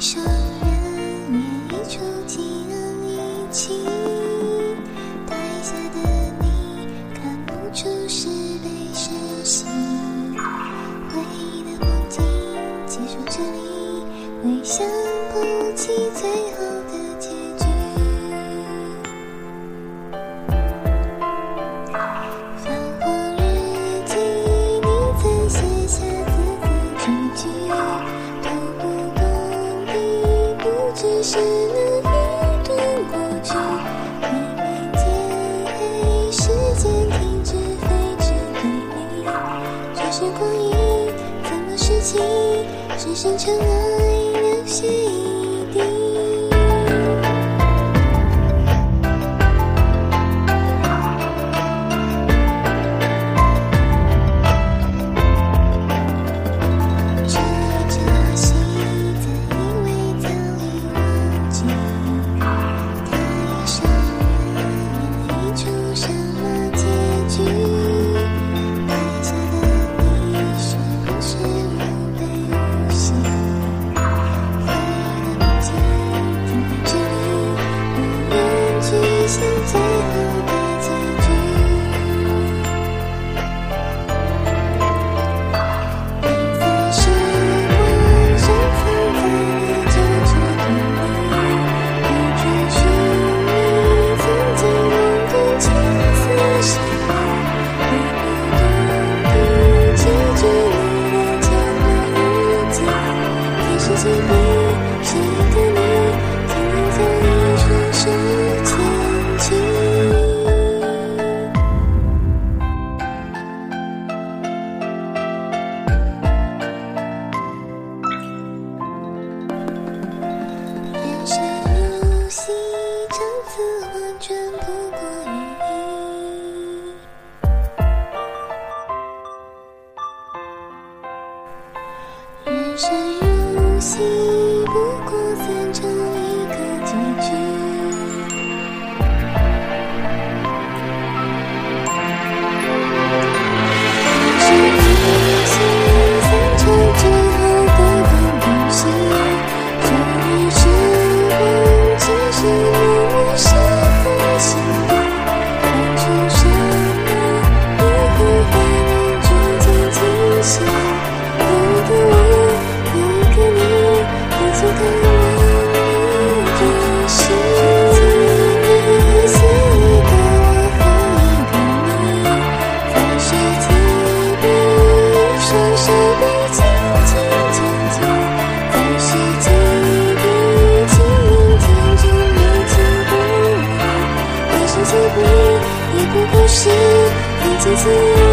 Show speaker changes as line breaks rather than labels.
Sư 是心牵了生如戏，不过散场一个结局。一杯轻轻斟酌，在时间的雨晴天中，彼此不问，回首起笔，也不过是泛起。